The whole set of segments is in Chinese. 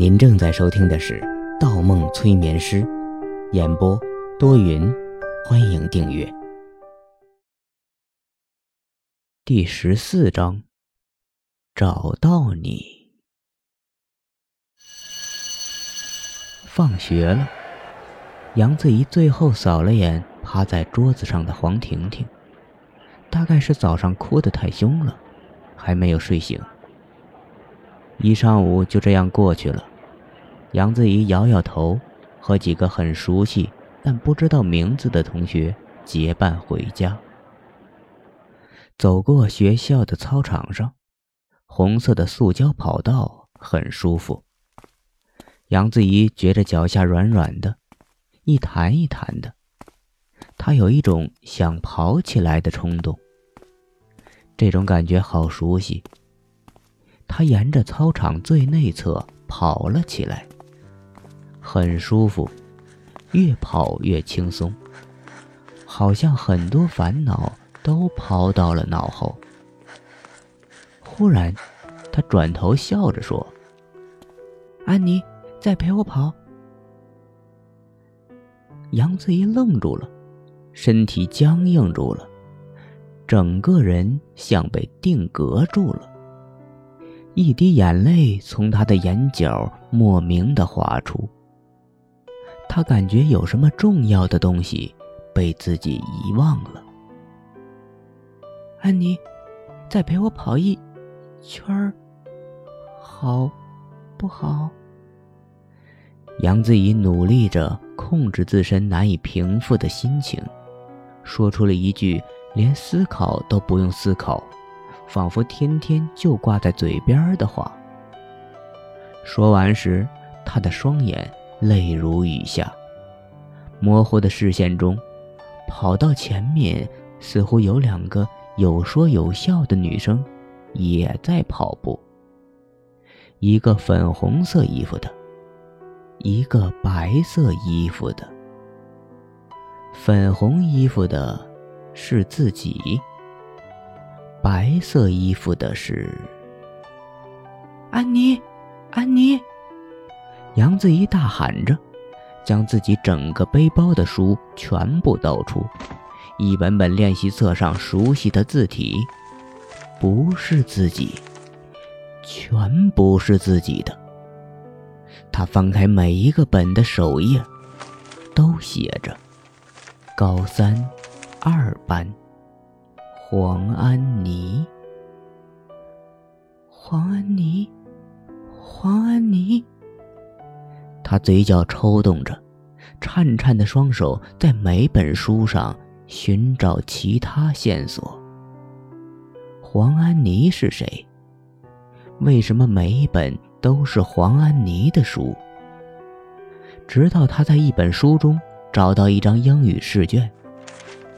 您正在收听的是《盗梦催眠师》，演播多云，欢迎订阅。第十四章，找到你。放学了，杨子怡最后扫了眼趴在桌子上的黄婷婷，大概是早上哭得太凶了，还没有睡醒。一上午就这样过去了。杨子怡摇摇头，和几个很熟悉但不知道名字的同学结伴回家。走过学校的操场上，红色的塑胶跑道很舒服。杨子怡觉着脚下软软的，一弹一弹的，她有一种想跑起来的冲动。这种感觉好熟悉。他沿着操场最内侧跑了起来。很舒服，越跑越轻松，好像很多烦恼都抛到了脑后。忽然，他转头笑着说：“安妮，再陪我跑。”杨子怡愣住了，身体僵硬住了，整个人像被定格住了。一滴眼泪从他的眼角莫名的滑出。他感觉有什么重要的东西被自己遗忘了。安妮，再陪我跑一圈儿，好不好？杨子怡努力着控制自身难以平复的心情，说出了一句连思考都不用思考，仿佛天天就挂在嘴边的话。说完时，他的双眼。泪如雨下，模糊的视线中，跑到前面，似乎有两个有说有笑的女生，也在跑步。一个粉红色衣服的，一个白色衣服的。粉红衣服的是自己，白色衣服的是安妮，安妮。杨子怡大喊着，将自己整个背包的书全部倒出，一本本练习册上熟悉的字体，不是自己，全不是自己的。他翻开每一个本的首页，都写着“高三二班黄安妮”，黄安妮，黄安妮。他嘴角抽动着，颤颤的双手在每本书上寻找其他线索。黄安妮是谁？为什么每一本都是黄安妮的书？直到他在一本书中找到一张英语试卷，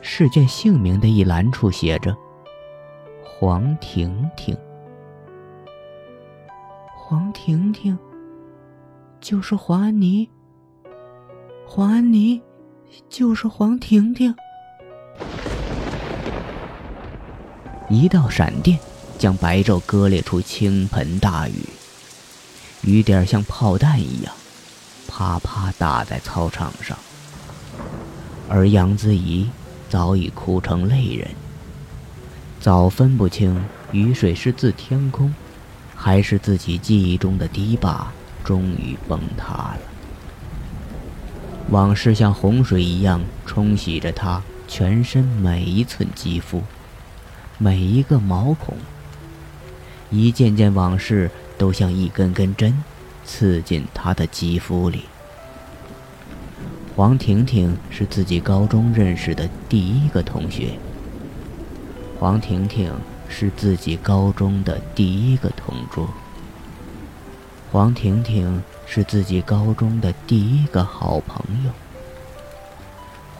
试卷姓名的一栏处写着“黄婷婷”。黄婷婷。就是黄安妮，黄安妮，就是黄婷婷。一道闪电将白昼割裂出倾盆大雨，雨点像炮弹一样，啪啪打在操场上。而杨子怡早已哭成泪人，早分不清雨水是自天空，还是自己记忆中的堤坝。终于崩塌了。往事像洪水一样冲洗着他全身每一寸肌肤，每一个毛孔。一件件往事都像一根根针，刺进他的肌肤里。黄婷婷是自己高中认识的第一个同学。黄婷婷是自己高中的第一个同桌。黄婷婷是自己高中的第一个好朋友。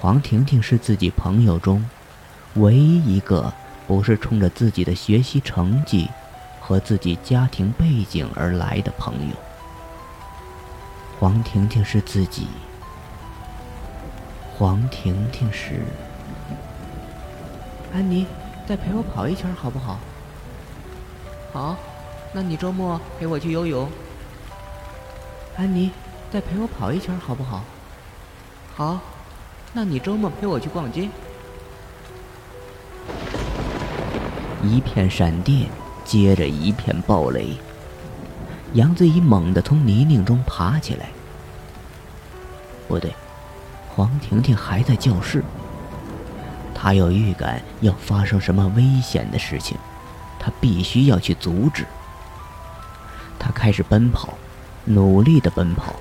黄婷婷是自己朋友中唯一一个不是冲着自己的学习成绩和自己家庭背景而来的朋友。黄婷婷是自己。黄婷婷是。安妮，再陪我跑一圈好不好？好，那你周末陪我去游泳。安妮，再陪我跑一圈好不好？好，那你周末陪我去逛街。一片闪电接着一片暴雷，杨子怡猛地从泥泞中爬起来。不对，黄婷婷还在教室。她有预感要发生什么危险的事情，她必须要去阻止。她开始奔跑。努力的奔跑，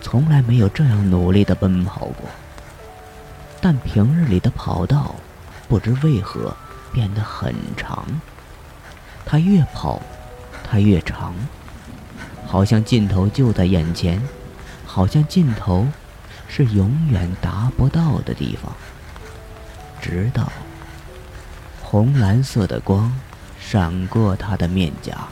从来没有这样努力的奔跑过。但平日里的跑道，不知为何变得很长。他越跑，它越长，好像尽头就在眼前，好像尽头是永远达不到的地方。直到红蓝色的光闪过他的面颊。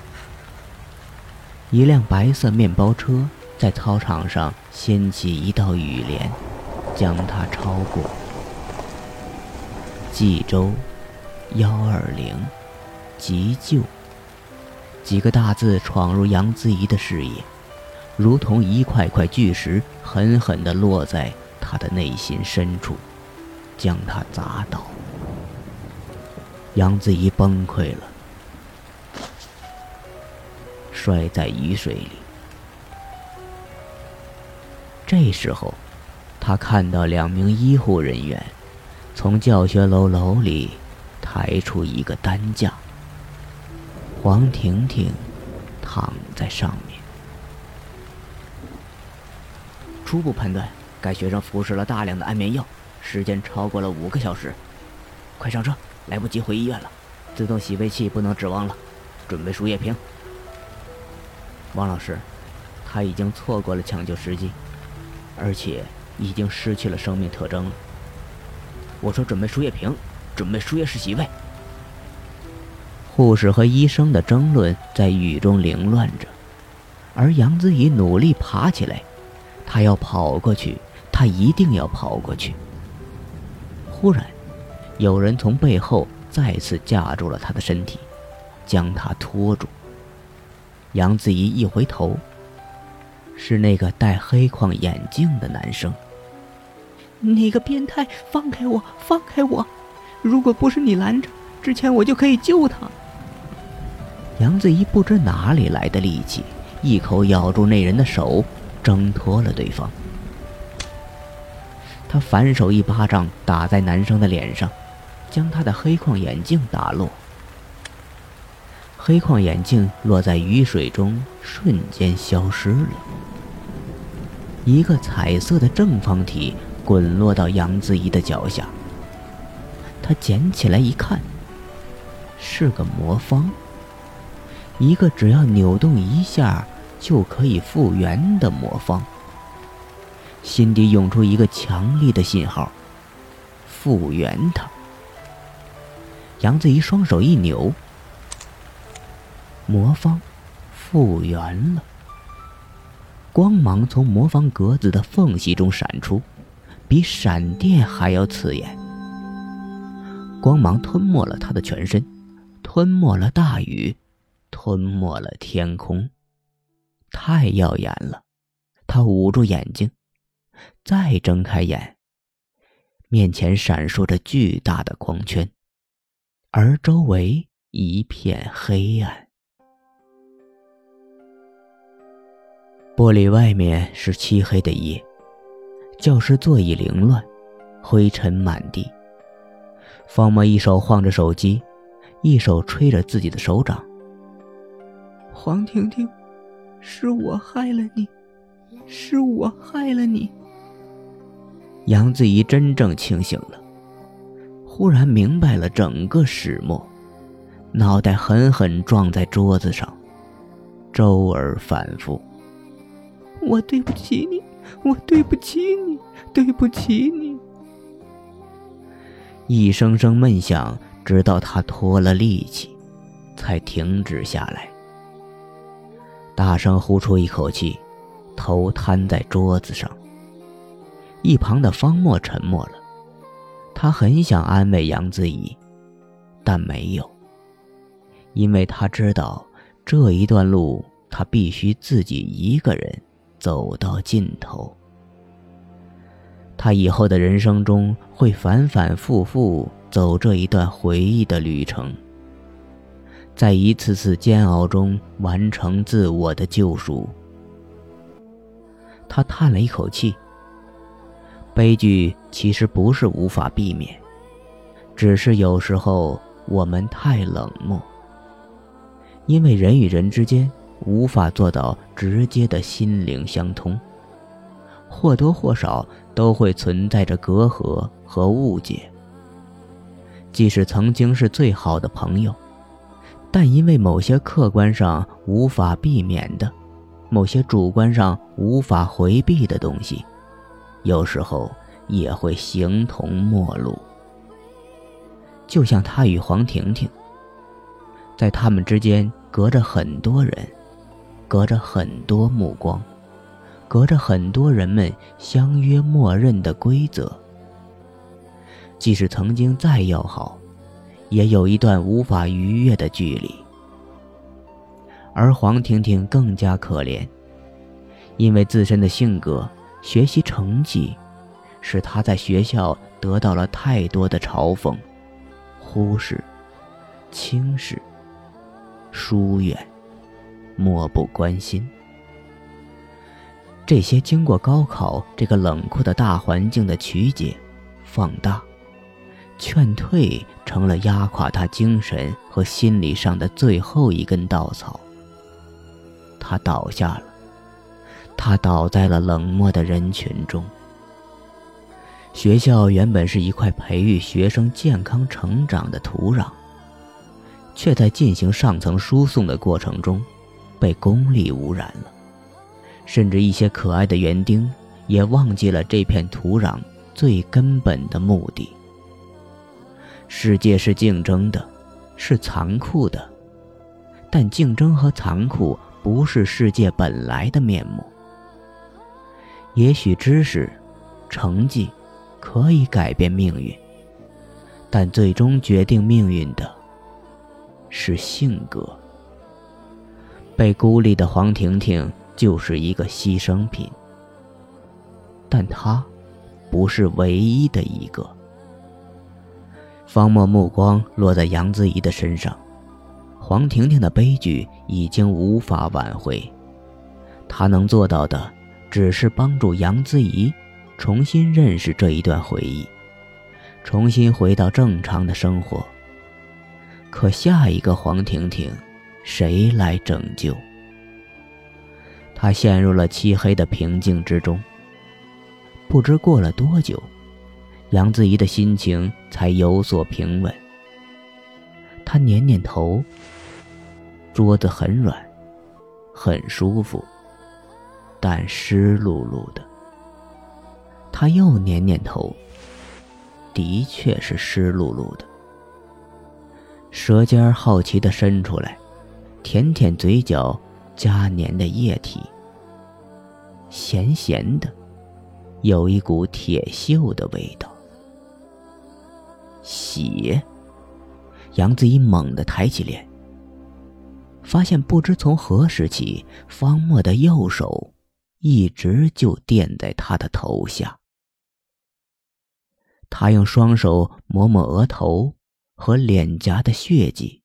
一辆白色面包车在操场上掀起一道雨帘，将他超过。冀州幺二零急救几个大字闯入杨子怡的视野，如同一块块巨石，狠狠地落在他的内心深处，将他砸倒。杨子怡崩溃了。摔在雨水里。这时候，他看到两名医护人员从教学楼楼里抬出一个担架，黄婷婷躺在上面。初步判断，该学生服食了大量的安眠药，时间超过了五个小时。快上车，来不及回医院了。自动洗胃器不能指望了，准备输液瓶。王老师，他已经错过了抢救时机，而且已经失去了生命特征了。我说准备输液瓶，准备输液室洗胃。护士和医生的争论在雨中凌乱着，而杨子怡努力爬起来，他要跑过去，他一定要跑过去。忽然，有人从背后再次架住了他的身体，将他拖住。杨子怡一回头，是那个戴黑框眼镜的男生。你个变态，放开我，放开我！如果不是你拦着，之前我就可以救他。杨子怡不知哪里来的力气，一口咬住那人的手，挣脱了对方。他反手一巴掌打在男生的脸上，将他的黑框眼镜打落。黑框眼镜落在雨水中，瞬间消失了。一个彩色的正方体滚落到杨子怡的脚下。他捡起来一看，是个魔方。一个只要扭动一下就可以复原的魔方。心底涌出一个强烈的信号：复原它。杨子怡双手一扭。魔方复原了，光芒从魔方格子的缝隙中闪出，比闪电还要刺眼。光芒吞没了他的全身，吞没了大雨，吞没了天空，太耀眼了。他捂住眼睛，再睁开眼，面前闪烁着巨大的光圈，而周围一片黑暗。玻璃外面是漆黑的夜，教室座椅凌乱，灰尘满地。方墨一手晃着手机，一手吹着自己的手掌。黄婷婷，是我害了你，是我害了你。杨子怡真正清醒了，忽然明白了整个始末，脑袋狠狠撞在桌子上，周而反复。我对不起你，我对不起你，对不起你。一声声闷响，直到他脱了力气，才停止下来。大声呼出一口气，头瘫在桌子上。一旁的方墨沉默了，他很想安慰杨子怡，但没有，因为他知道这一段路他必须自己一个人。走到尽头。他以后的人生中会反反复复走这一段回忆的旅程，在一次次煎熬中完成自我的救赎。他叹了一口气。悲剧其实不是无法避免，只是有时候我们太冷漠，因为人与人之间无法做到直接的心灵相通。或多或少都会存在着隔阂和误解。即使曾经是最好的朋友，但因为某些客观上无法避免的，某些主观上无法回避的东西，有时候也会形同陌路。就像他与黄婷婷，在他们之间隔着很多人，隔着很多目光。隔着很多人们相约默认的规则，即使曾经再要好，也有一段无法逾越的距离。而黄婷婷更加可怜，因为自身的性格、学习成绩，使她在学校得到了太多的嘲讽、忽视、轻视、疏远、漠不关心。这些经过高考这个冷酷的大环境的曲解、放大、劝退，成了压垮他精神和心理上的最后一根稻草。他倒下了，他倒在了冷漠的人群中。学校原本是一块培育学生健康成长的土壤，却在进行上层输送的过程中，被功利污染了。甚至一些可爱的园丁也忘记了这片土壤最根本的目的。世界是竞争的，是残酷的，但竞争和残酷不是世界本来的面目。也许知识、成绩可以改变命运，但最终决定命运的是性格。被孤立的黄婷婷。就是一个牺牲品，但他不是唯一的一个。方墨目光落在杨子怡的身上，黄婷婷的悲剧已经无法挽回，他能做到的只是帮助杨子怡重新认识这一段回忆，重新回到正常的生活。可下一个黄婷婷，谁来拯救？他陷入了漆黑的平静之中。不知过了多久，杨子怡的心情才有所平稳。他捻捻头，桌子很软，很舒服，但湿漉漉的。他又捻捻头，的确是湿漉漉的。舌尖好奇地伸出来，舔舔嘴角。加粘的液体，咸咸的，有一股铁锈的味道。血！杨子怡猛地抬起脸，发现不知从何时起，方墨的右手一直就垫在他的头下。他用双手抹抹额头和脸颊的血迹，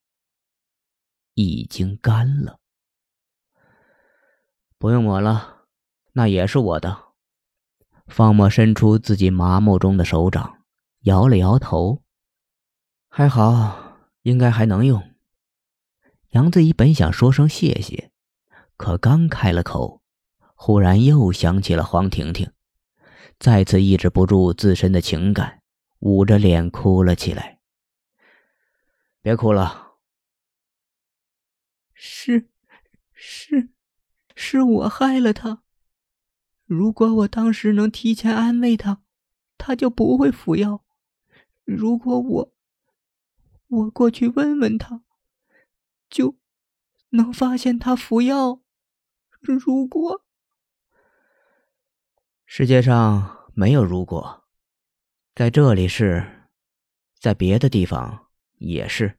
已经干了。不用抹了，那也是我的。方墨伸出自己麻木中的手掌，摇了摇头。还好，应该还能用。杨子怡本想说声谢谢，可刚开了口，忽然又想起了黄婷婷，再次抑制不住自身的情感，捂着脸哭了起来。别哭了。是，是。是我害了他。如果我当时能提前安慰他，他就不会服药。如果我，我过去问问他，就能发现他服药。如果世界上没有如果，在这里是，在别的地方也是。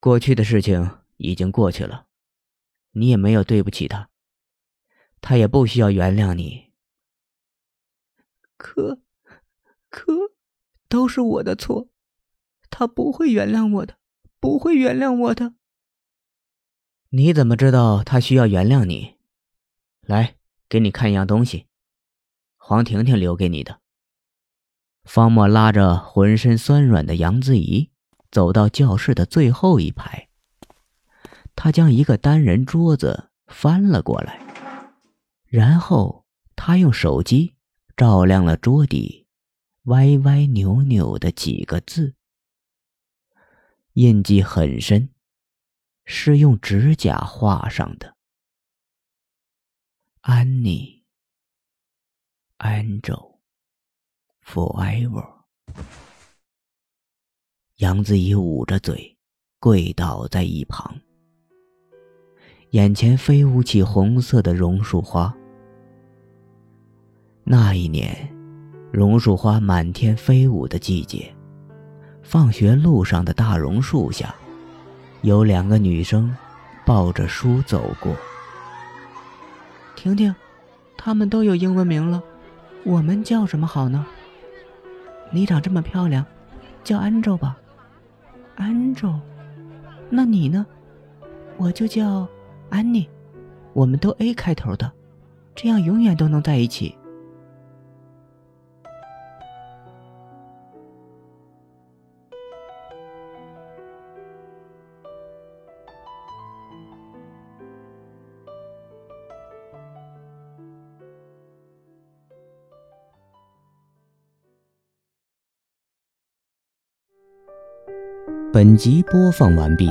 过去的事情已经过去了。你也没有对不起他，他也不需要原谅你。可，可，都是我的错，他不会原谅我的，不会原谅我的。你怎么知道他需要原谅你？来，给你看一样东西，黄婷婷留给你的。方墨拉着浑身酸软的杨子怡走到教室的最后一排，他将一个单人桌子翻了过来，然后他用手机照亮了桌底歪歪扭扭的几个字，印记很深。是用指甲画上的。安妮，Angel，Forever。杨子怡捂着嘴，跪倒在一旁，眼前飞舞起红色的榕树花。那一年，榕树花满天飞舞的季节，放学路上的大榕树下。有两个女生抱着书走过。婷婷，她们都有英文名了，我们叫什么好呢？你长这么漂亮，叫 Angel 吧。Angel，那你呢？我就叫安妮，我们都 A 开头的，这样永远都能在一起。本集播放完毕，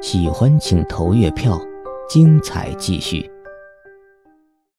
喜欢请投月票，精彩继续。